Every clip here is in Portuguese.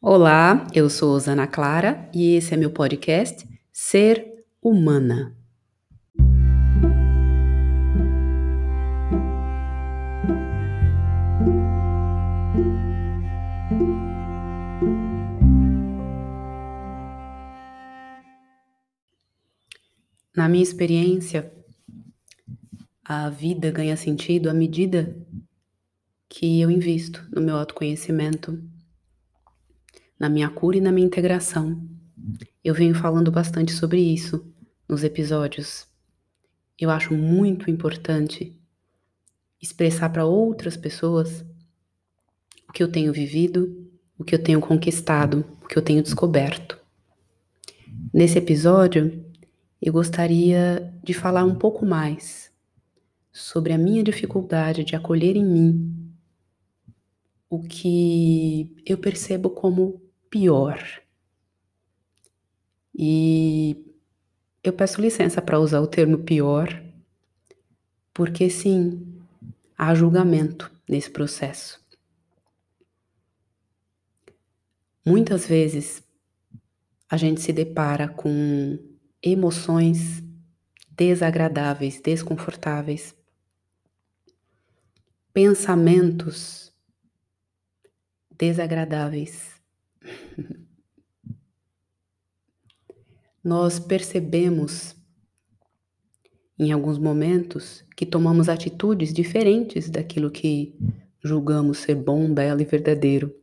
Olá, eu sou Osana Clara e esse é meu podcast Ser Humana. Na minha experiência, a vida ganha sentido à medida que eu invisto no meu autoconhecimento, na minha cura e na minha integração. Eu venho falando bastante sobre isso nos episódios. Eu acho muito importante expressar para outras pessoas o que eu tenho vivido, o que eu tenho conquistado, o que eu tenho descoberto. Nesse episódio, eu gostaria de falar um pouco mais sobre a minha dificuldade de acolher em mim o que eu percebo como pior. E eu peço licença para usar o termo pior, porque sim, há julgamento nesse processo. Muitas vezes a gente se depara com emoções desagradáveis, desconfortáveis, pensamentos desagradáveis. Nós percebemos em alguns momentos que tomamos atitudes diferentes daquilo que julgamos ser bom, belo e verdadeiro.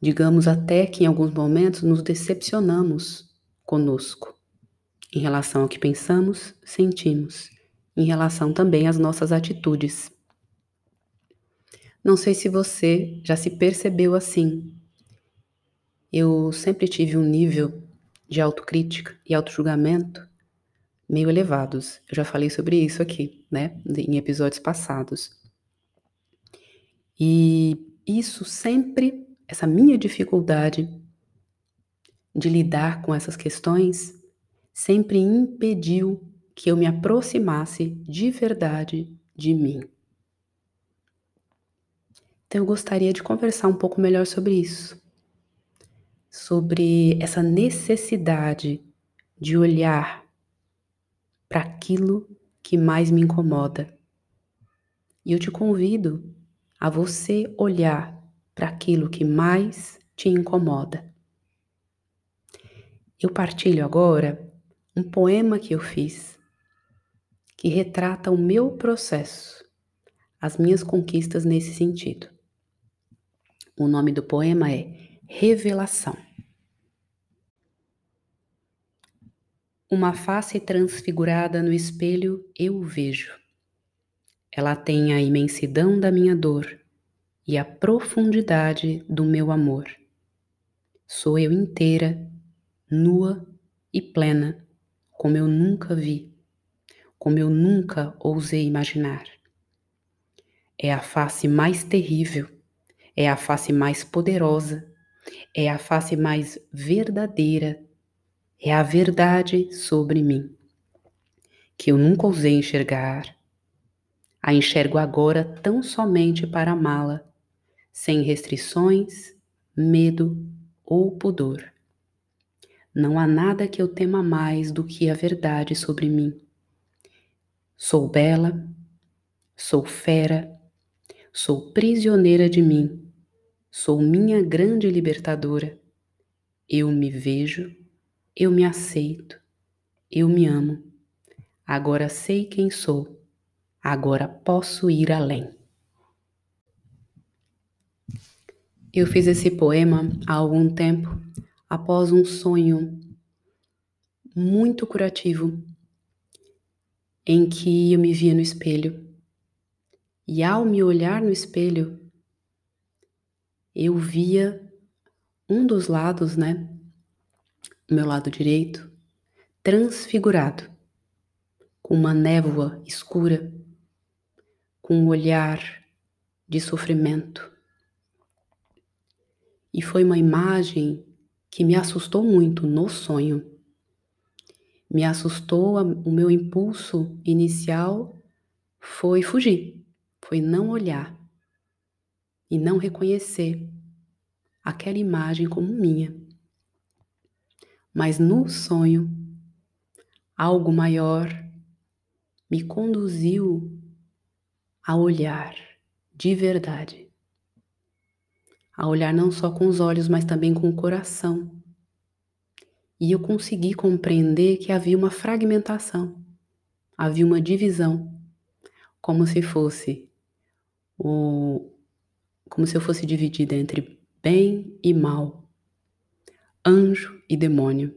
Digamos até que em alguns momentos nos decepcionamos conosco, em relação ao que pensamos, sentimos, em relação também às nossas atitudes. Não sei se você já se percebeu assim. Eu sempre tive um nível de autocrítica e autojulgamento meio elevados. Eu já falei sobre isso aqui, né, em episódios passados. E isso sempre, essa minha dificuldade de lidar com essas questões sempre impediu que eu me aproximasse de verdade de mim. Então eu gostaria de conversar um pouco melhor sobre isso. Sobre essa necessidade de olhar para aquilo que mais me incomoda. E eu te convido a você olhar para aquilo que mais te incomoda. Eu partilho agora um poema que eu fiz que retrata o meu processo, as minhas conquistas nesse sentido. O nome do poema é Revelação. Uma face transfigurada no espelho eu vejo. Ela tem a imensidão da minha dor e a profundidade do meu amor. Sou eu inteira nua e plena, como eu nunca vi, como eu nunca ousei imaginar. É a face mais terrível, é a face mais poderosa, é a face mais verdadeira, é a verdade sobre mim, que eu nunca ousei enxergar. A enxergo agora tão somente para amá-la, sem restrições, medo ou pudor. Não há nada que eu tema mais do que a verdade sobre mim. Sou bela, sou fera, sou prisioneira de mim, sou minha grande libertadora. Eu me vejo, eu me aceito, eu me amo. Agora sei quem sou, agora posso ir além. Eu fiz esse poema há algum tempo após um sonho muito curativo em que eu me via no espelho. E ao me olhar no espelho, eu via um dos lados, né? Meu lado direito, transfigurado, com uma névoa escura, com um olhar de sofrimento. E foi uma imagem que me assustou muito no sonho. Me assustou, o meu impulso inicial foi fugir, foi não olhar e não reconhecer aquela imagem como minha. Mas no sonho, algo maior me conduziu a olhar de verdade. A olhar não só com os olhos, mas também com o coração. E eu consegui compreender que havia uma fragmentação, havia uma divisão, como se fosse o como se eu fosse dividida entre bem e mal, anjo e demônio,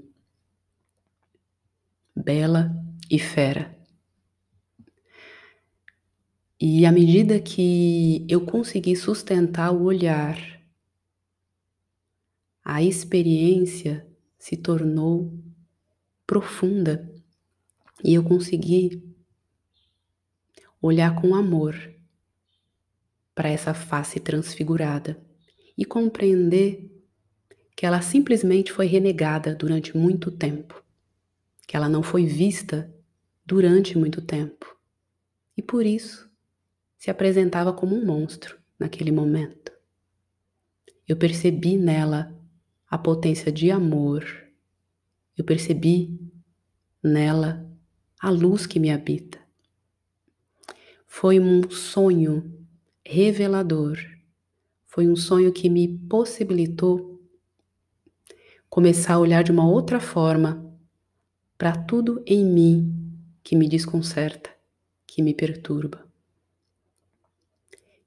bela e fera. E à medida que eu consegui sustentar o olhar, a experiência se tornou profunda e eu consegui olhar com amor para essa face transfigurada e compreender que ela simplesmente foi renegada durante muito tempo, que ela não foi vista durante muito tempo e por isso se apresentava como um monstro naquele momento. Eu percebi nela a potência de amor, eu percebi nela a luz que me habita. Foi um sonho revelador. Foi um sonho que me possibilitou começar a olhar de uma outra forma para tudo em mim que me desconcerta, que me perturba,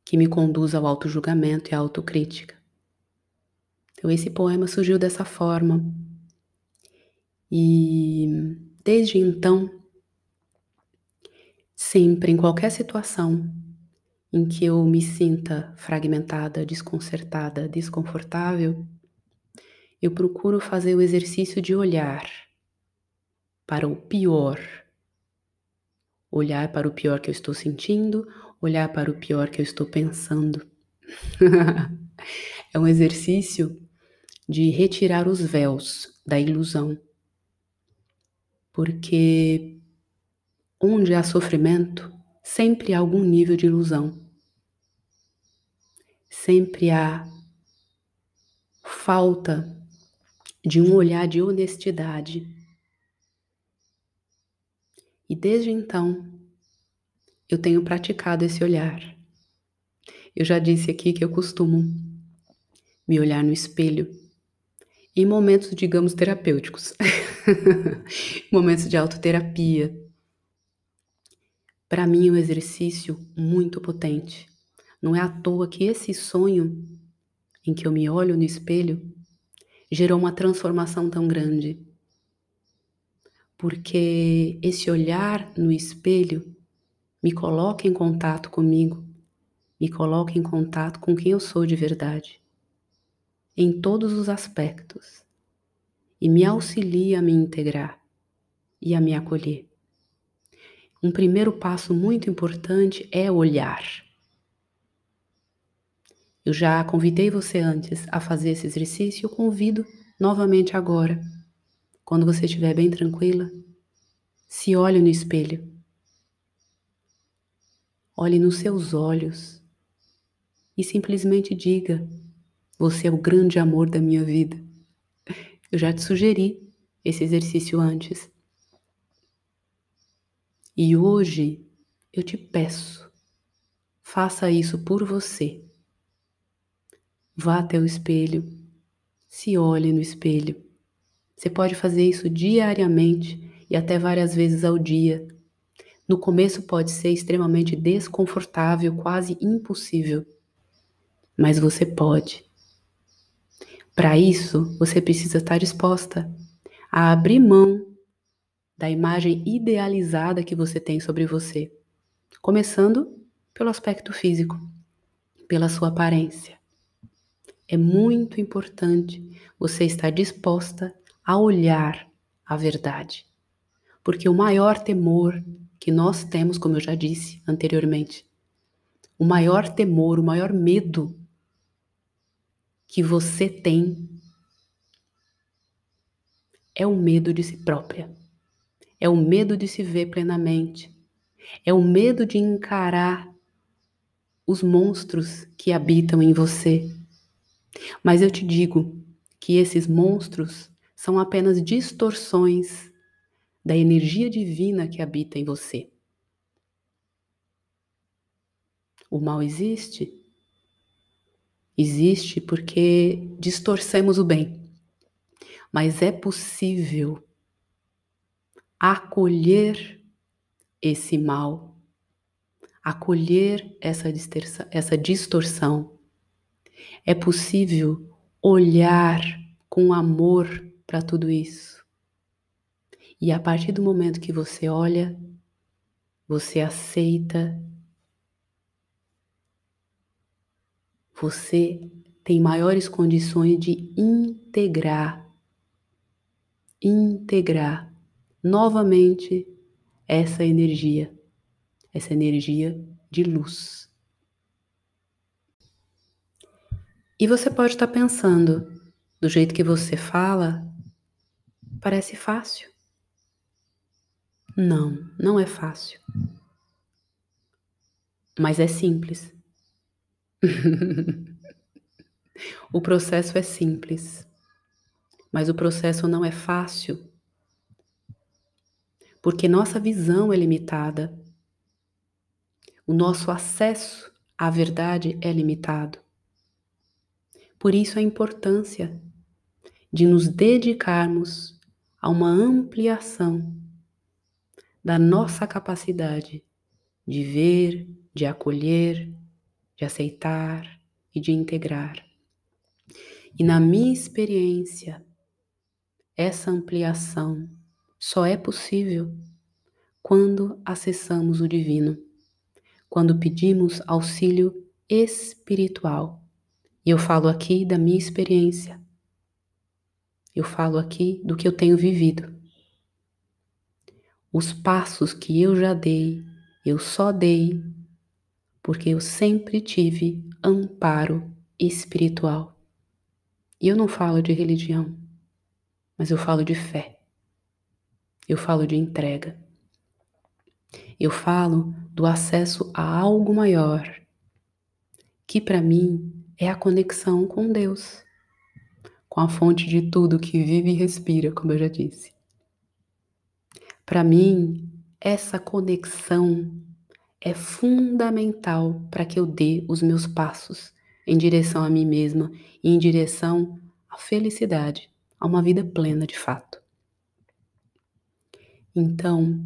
que me conduz ao auto-julgamento e à autocrítica. Então, esse poema surgiu dessa forma. E desde então, sempre, em qualquer situação, em que eu me sinta fragmentada, desconcertada, desconfortável, eu procuro fazer o exercício de olhar para o pior. Olhar para o pior que eu estou sentindo, olhar para o pior que eu estou pensando. é um exercício de retirar os véus da ilusão. Porque onde há sofrimento, sempre há algum nível de ilusão sempre há falta de um olhar de honestidade. E desde então, eu tenho praticado esse olhar. Eu já disse aqui que eu costumo me olhar no espelho em momentos, digamos, terapêuticos, momentos de autoterapia. Para mim, é um exercício muito potente não é à toa que esse sonho em que eu me olho no espelho gerou uma transformação tão grande. Porque esse olhar no espelho me coloca em contato comigo, me coloca em contato com quem eu sou de verdade, em todos os aspectos, e me auxilia a me integrar e a me acolher. Um primeiro passo muito importante é olhar. Eu já convidei você antes a fazer esse exercício eu convido novamente agora. Quando você estiver bem tranquila, se olhe no espelho. Olhe nos seus olhos e simplesmente diga: Você é o grande amor da minha vida. Eu já te sugeri esse exercício antes. E hoje eu te peço, faça isso por você. Vá até o espelho, se olhe no espelho. Você pode fazer isso diariamente e até várias vezes ao dia. No começo pode ser extremamente desconfortável, quase impossível, mas você pode. Para isso, você precisa estar disposta a abrir mão da imagem idealizada que você tem sobre você, começando pelo aspecto físico, pela sua aparência é muito importante você estar disposta a olhar a verdade. Porque o maior temor que nós temos, como eu já disse anteriormente, o maior temor, o maior medo que você tem é o medo de si própria. É o medo de se ver plenamente. É o medo de encarar os monstros que habitam em você Mas eu te digo que esses monstros são apenas distorções da energia divina que habita em você. O mal existe? Existe porque distorcemos o bem. Mas é possível acolher esse mal, acolher essa, essa distorção. É possível olhar com amor para tudo isso. E a partir do momento que você olha, você aceita, você tem maiores condições de integrar, integrar novamente essa energia, essa energia de luz. E você pode estar pensando, do jeito que você fala, parece fácil. Não, não é fácil. Mas é simples. o processo é simples, mas o processo não é fácil porque nossa visão é limitada. O nosso acesso à verdade é limitado. Por isso a importância de nos dedicarmos a uma ampliação da nossa capacidade de ver, de acolher, de aceitar e de integrar. E na minha experiência, essa ampliação só é possível quando acessamos o divino, quando pedimos auxílio espiritual. E eu falo aqui da minha experiência. Eu falo aqui do que eu tenho vivido. Os passos que eu já dei, eu só dei porque eu sempre tive amparo espiritual. E eu não falo de religião, mas eu falo de fé. Eu falo de entrega. Eu falo do acesso a algo maior, que para mim é a conexão com Deus, com a fonte de tudo que vive e respira, como eu já disse. Para mim, essa conexão é fundamental para que eu dê os meus passos em direção a mim mesma e em direção à felicidade, a uma vida plena de fato. Então,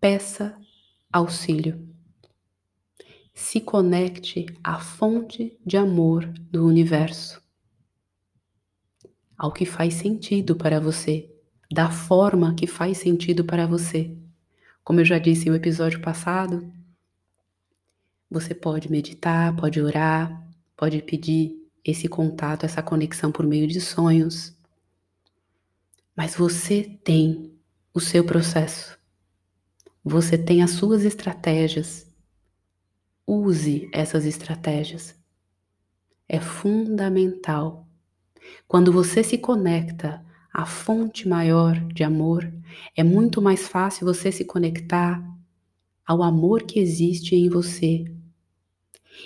peça auxílio. Se conecte à fonte de amor do universo, ao que faz sentido para você, da forma que faz sentido para você. Como eu já disse no episódio passado, você pode meditar, pode orar, pode pedir esse contato, essa conexão por meio de sonhos. Mas você tem o seu processo. Você tem as suas estratégias. Use essas estratégias. É fundamental. Quando você se conecta à fonte maior de amor, é muito mais fácil você se conectar ao amor que existe em você.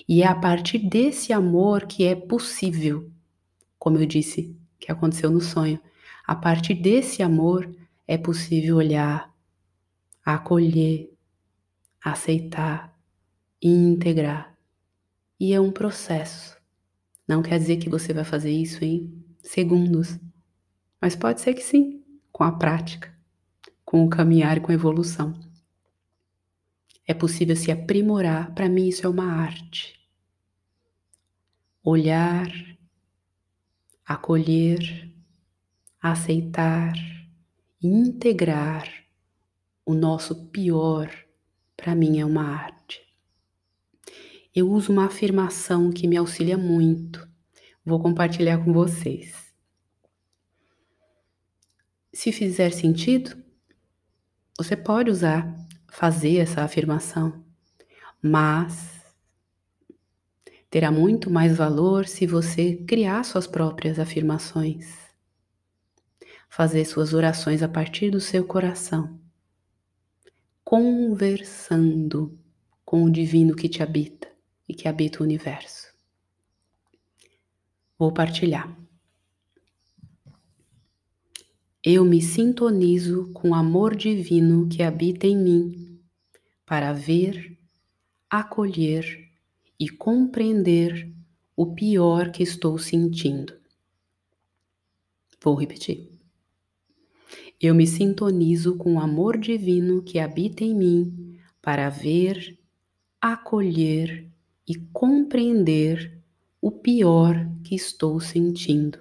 E é a partir desse amor que é possível, como eu disse, que aconteceu no sonho, a partir desse amor é possível olhar, acolher, aceitar e integrar. E é um processo. Não quer dizer que você vai fazer isso em segundos, mas pode ser que sim, com a prática, com o caminhar e com a evolução. É possível se aprimorar, para mim isso é uma arte. Olhar, acolher, aceitar e integrar o nosso pior, para mim é uma arte. Eu uso uma afirmação que me auxilia muito. Vou compartilhar com vocês. Se fizer sentido, você pode usar, fazer essa afirmação, mas terá muito mais valor se você criar suas próprias afirmações fazer suas orações a partir do seu coração, conversando com o divino que te habita e que habita o universo. Vou partilhar. Eu me sintonizo com o amor divino que habita em mim para ver, acolher e compreender o pior que estou sentindo. Vou repetir. Eu me sintonizo com o amor divino que habita em mim para ver, acolher e compreender o pior que estou sentindo.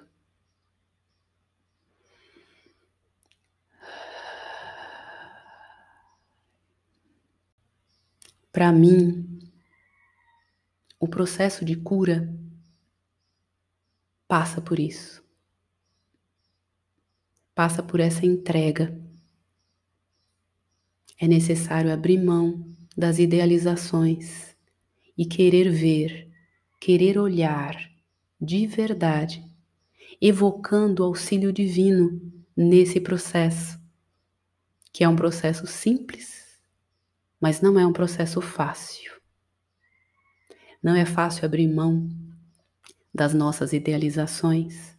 Para mim, o processo de cura passa por isso. Passa por essa entrega. É necessário abrir mão das idealizações e querer ver, querer olhar de verdade, evocando o auxílio divino nesse processo, que é um processo simples mas não é um processo fácil. Não é fácil abrir mão das nossas idealizações.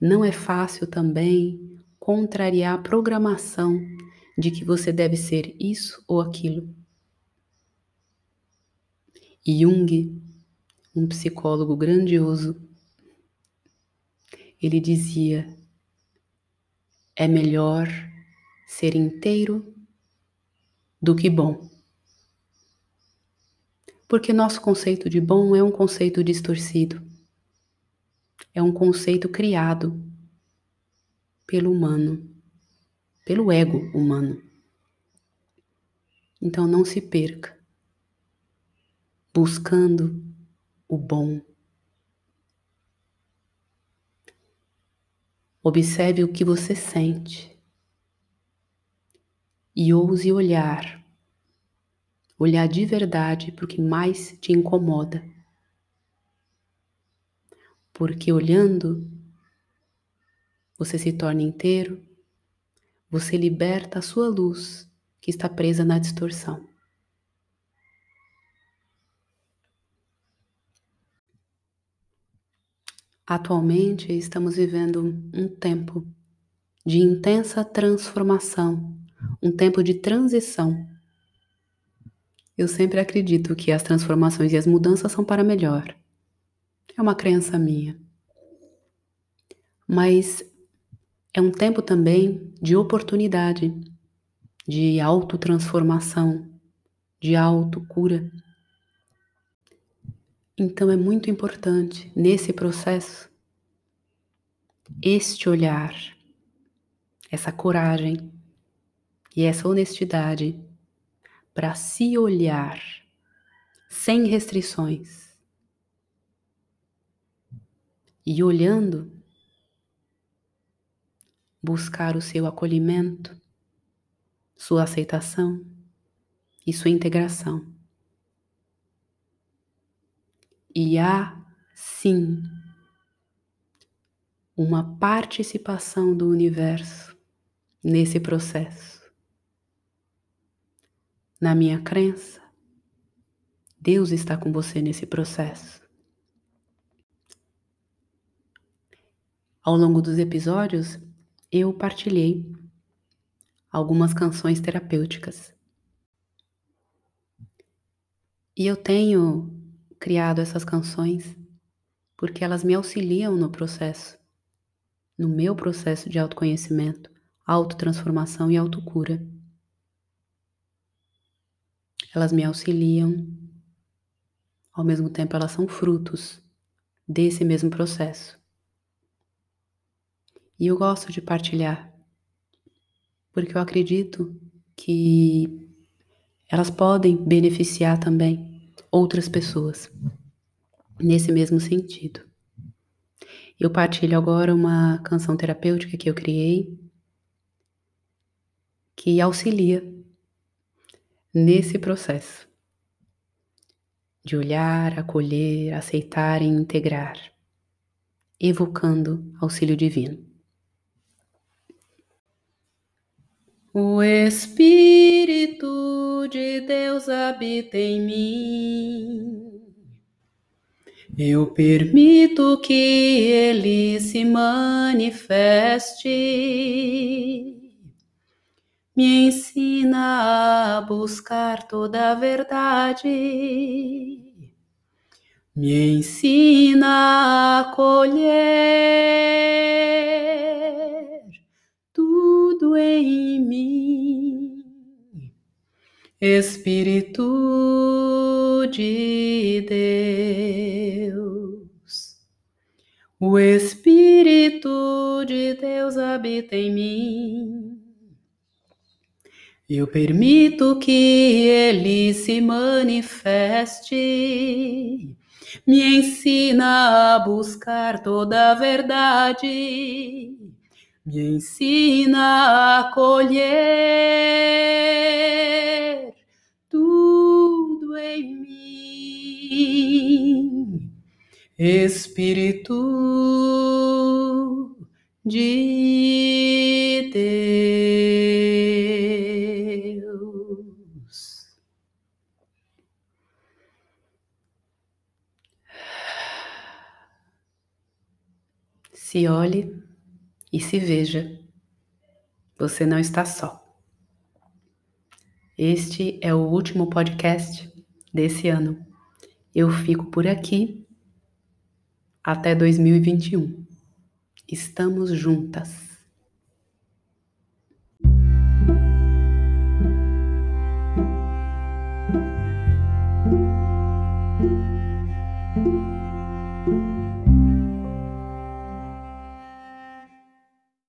Não é fácil também contrariar a programação de que você deve ser isso ou aquilo. Jung, um psicólogo grandioso, ele dizia: é melhor ser inteiro do que bom. Porque nosso conceito de bom é um conceito distorcido. É um conceito criado pelo humano, pelo ego humano. Então não se perca buscando o bom. Observe o que você sente e ouse olhar, olhar de verdade para o que mais te incomoda. Porque olhando, você se torna inteiro, você liberta a sua luz que está presa na distorção. Atualmente estamos vivendo um tempo de intensa transformação um tempo de transição. Eu sempre acredito que as transformações e as mudanças são para melhor. É uma crença minha. Mas é um tempo também de oportunidade, de autotransformação, de autocura. Então é muito importante nesse processo este olhar, essa coragem e essa honestidade para se olhar sem restrições. E olhando, buscar o seu acolhimento, sua aceitação e sua integração. E há, sim, uma participação do universo nesse processo na minha crença, Deus está com você nesse processo. Ao longo dos episódios, eu partilhei algumas canções terapêuticas. E eu tenho criado essas canções porque elas me auxiliam no processo, no meu processo de autoconhecimento, autotransformação e autocura. Elas me auxiliam, ao mesmo tempo elas são frutos desse mesmo processo. E eu gosto de partilhar, porque eu acredito que elas podem beneficiar também outras pessoas nesse mesmo sentido. Eu partilho agora uma canção terapêutica que eu criei que auxilia nesse processo de olhar, acolher, aceitar e integrar, evocando auxílio divino. O Espírito de Deus habita em mim, Eu permito que ele se manifeste, me ensina a buscar toda a verdade, me ensina a acolher em mim, Espírito de Deus. O Espírito de Deus habita em mim. Eu permito que ele se manifeste, me ensina a buscar toda a verdade, me ensina a acolher tudo em mim, Espírito de Deus. Se olhe e se veja. Você não está só. Este é o último podcast desse ano. Eu fico por aqui até 2021. Estamos juntas.